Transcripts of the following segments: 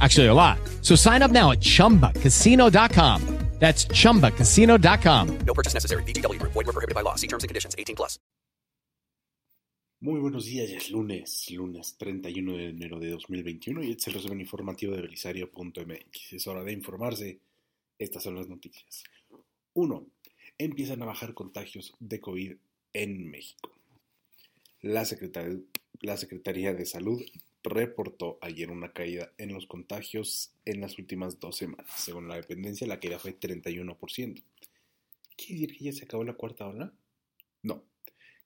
Actually, a lot. So sign up now at chumbacasino.com. That's chumbacasino.com. No purchase necessary. VGW Group. Void were prohibited by law. See terms and conditions. 18 plus. Muy buenos días, es lunes, lunes 31 de enero de 2021 y este es el resumen informativo de belisario.mx. Es hora de informarse. Estas son las noticias. 1. Empiezan a bajar contagios de COVID en México. La, Secretaría, la Secretaría de Salud reportó ayer una caída en los contagios en las últimas dos semanas. Según la dependencia, la caída fue 31%. ¿Quiere decir que ya se acabó la cuarta ola? No.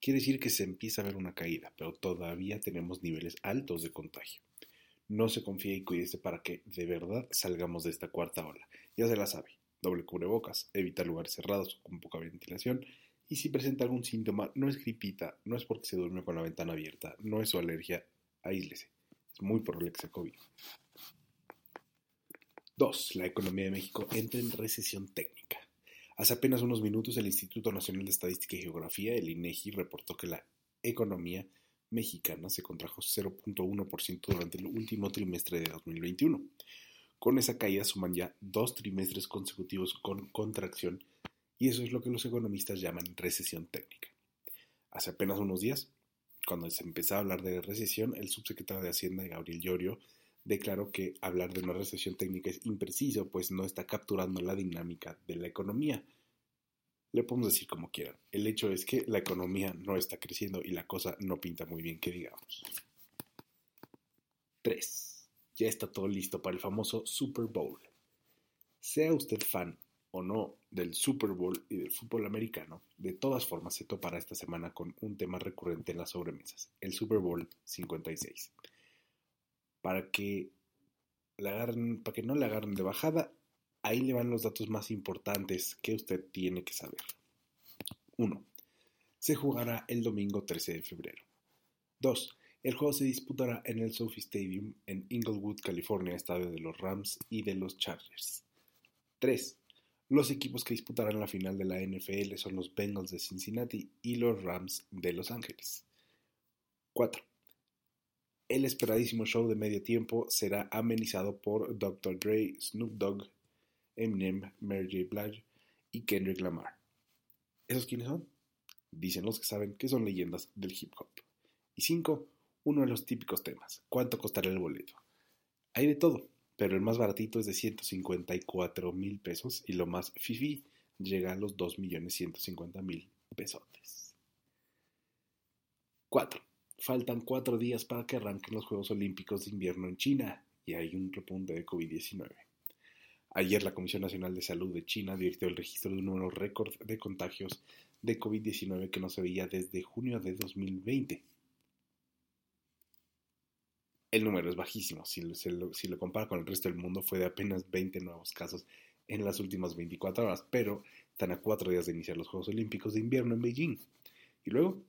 Quiere decir que se empieza a ver una caída, pero todavía tenemos niveles altos de contagio. No se confíe y cuídese para que de verdad salgamos de esta cuarta ola. Ya se la sabe. Doble cubrebocas, evita lugares cerrados con poca ventilación y si presenta algún síntoma, no es gripita, no es porque se duerme con la ventana abierta, no es su alergia, aíslese muy por el COVID. 2. La economía de México entra en recesión técnica. Hace apenas unos minutos el Instituto Nacional de Estadística y Geografía, el INEGI, reportó que la economía mexicana se contrajo 0.1% durante el último trimestre de 2021. Con esa caída suman ya dos trimestres consecutivos con contracción y eso es lo que los economistas llaman recesión técnica. Hace apenas unos días, cuando se empezó a hablar de recesión, el subsecretario de Hacienda, Gabriel Llorio, declaró que hablar de una recesión técnica es impreciso, pues no está capturando la dinámica de la economía. Le podemos decir como quieran. El hecho es que la economía no está creciendo y la cosa no pinta muy bien, que digamos. 3. Ya está todo listo para el famoso Super Bowl. Sea usted fan o no del Super Bowl y del fútbol americano, de todas formas se topará esta semana con un tema recurrente en las sobremesas, el Super Bowl 56. Para que, para que no le agarren de bajada, ahí le van los datos más importantes que usted tiene que saber. 1. Se jugará el domingo 13 de febrero. 2. El juego se disputará en el Sophie Stadium en Inglewood, California, estadio de los Rams y de los Chargers. 3. Los equipos que disputarán la final de la NFL son los Bengals de Cincinnati y los Rams de Los Ángeles. 4. El esperadísimo show de medio tiempo será amenizado por Dr. Dre, Snoop Dogg, Eminem, Mary J. Blige y Kendrick Lamar. ¿Esos quiénes son? Dicen los que saben que son leyendas del hip hop. Y 5. Uno de los típicos temas. ¿Cuánto costará el boleto? Hay de todo pero el más baratito es de 154 mil pesos y lo más fifi llega a los 2 millones 150 mil pesotes. 4. Faltan 4 días para que arranquen los Juegos Olímpicos de Invierno en China y hay un repunte de COVID-19. Ayer la Comisión Nacional de Salud de China advirtió el registro de un nuevo récord de contagios de COVID-19 que no se veía desde junio de 2020 el número es bajísimo. Si, lo, si compara con el resto del mundo, fue de apenas 20 nuevos casos en las últimas 24 horas, pero están a cuatro días de iniciar los Juegos Olímpicos de Invierno en Beijing. Y luego,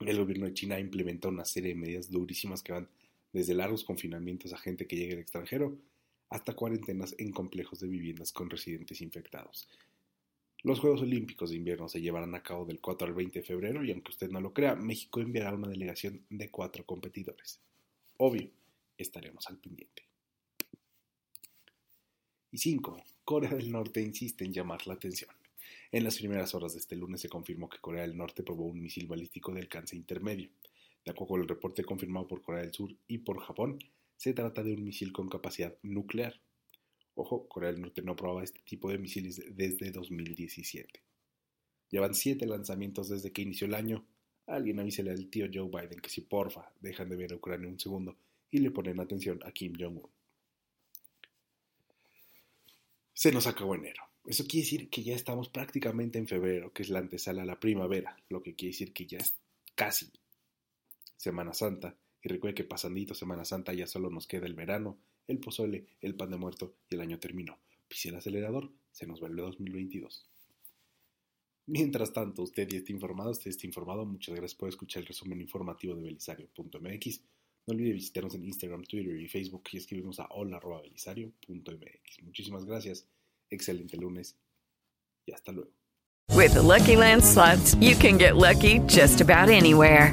el gobierno de China implementado una serie de medidas durísimas que van desde largos confinamientos a gente que llegue del extranjero hasta cuarentenas en complejos de viviendas con residentes infectados. Los Juegos Olímpicos de Invierno se llevarán a cabo del 4 al 20 de febrero y aunque usted no lo crea, México enviará una delegación de cuatro competidores. Obvio, estaremos al pendiente. Y 5. Corea del Norte insiste en llamar la atención. En las primeras horas de este lunes se confirmó que Corea del Norte probó un misil balístico de alcance intermedio. De acuerdo con el reporte confirmado por Corea del Sur y por Japón, se trata de un misil con capacidad nuclear. Ojo, Corea del Norte no probaba este tipo de misiles desde 2017. Llevan siete lanzamientos desde que inició el año Alguien avísele al tío Joe Biden que si porfa dejan de ver a Ucrania un segundo y le ponen atención a Kim Jong-un. Se nos acabó enero. Eso quiere decir que ya estamos prácticamente en febrero, que es la antesala a la primavera, lo que quiere decir que ya es casi Semana Santa. Y recuerde que pasandito Semana Santa ya solo nos queda el verano, el pozole, el pan de muerto y el año terminó. Pise el acelerador, se nos vuelve 2022. Mientras tanto, usted ya está informado, usted está informado. Muchas gracias por escuchar el resumen informativo de belisario.mx. No olvide visitarnos en Instagram, Twitter y Facebook y escribirnos a hola.belisario.mx. Muchísimas gracias, excelente lunes y hasta luego. With the Lucky Land slots, you can get lucky just about anywhere.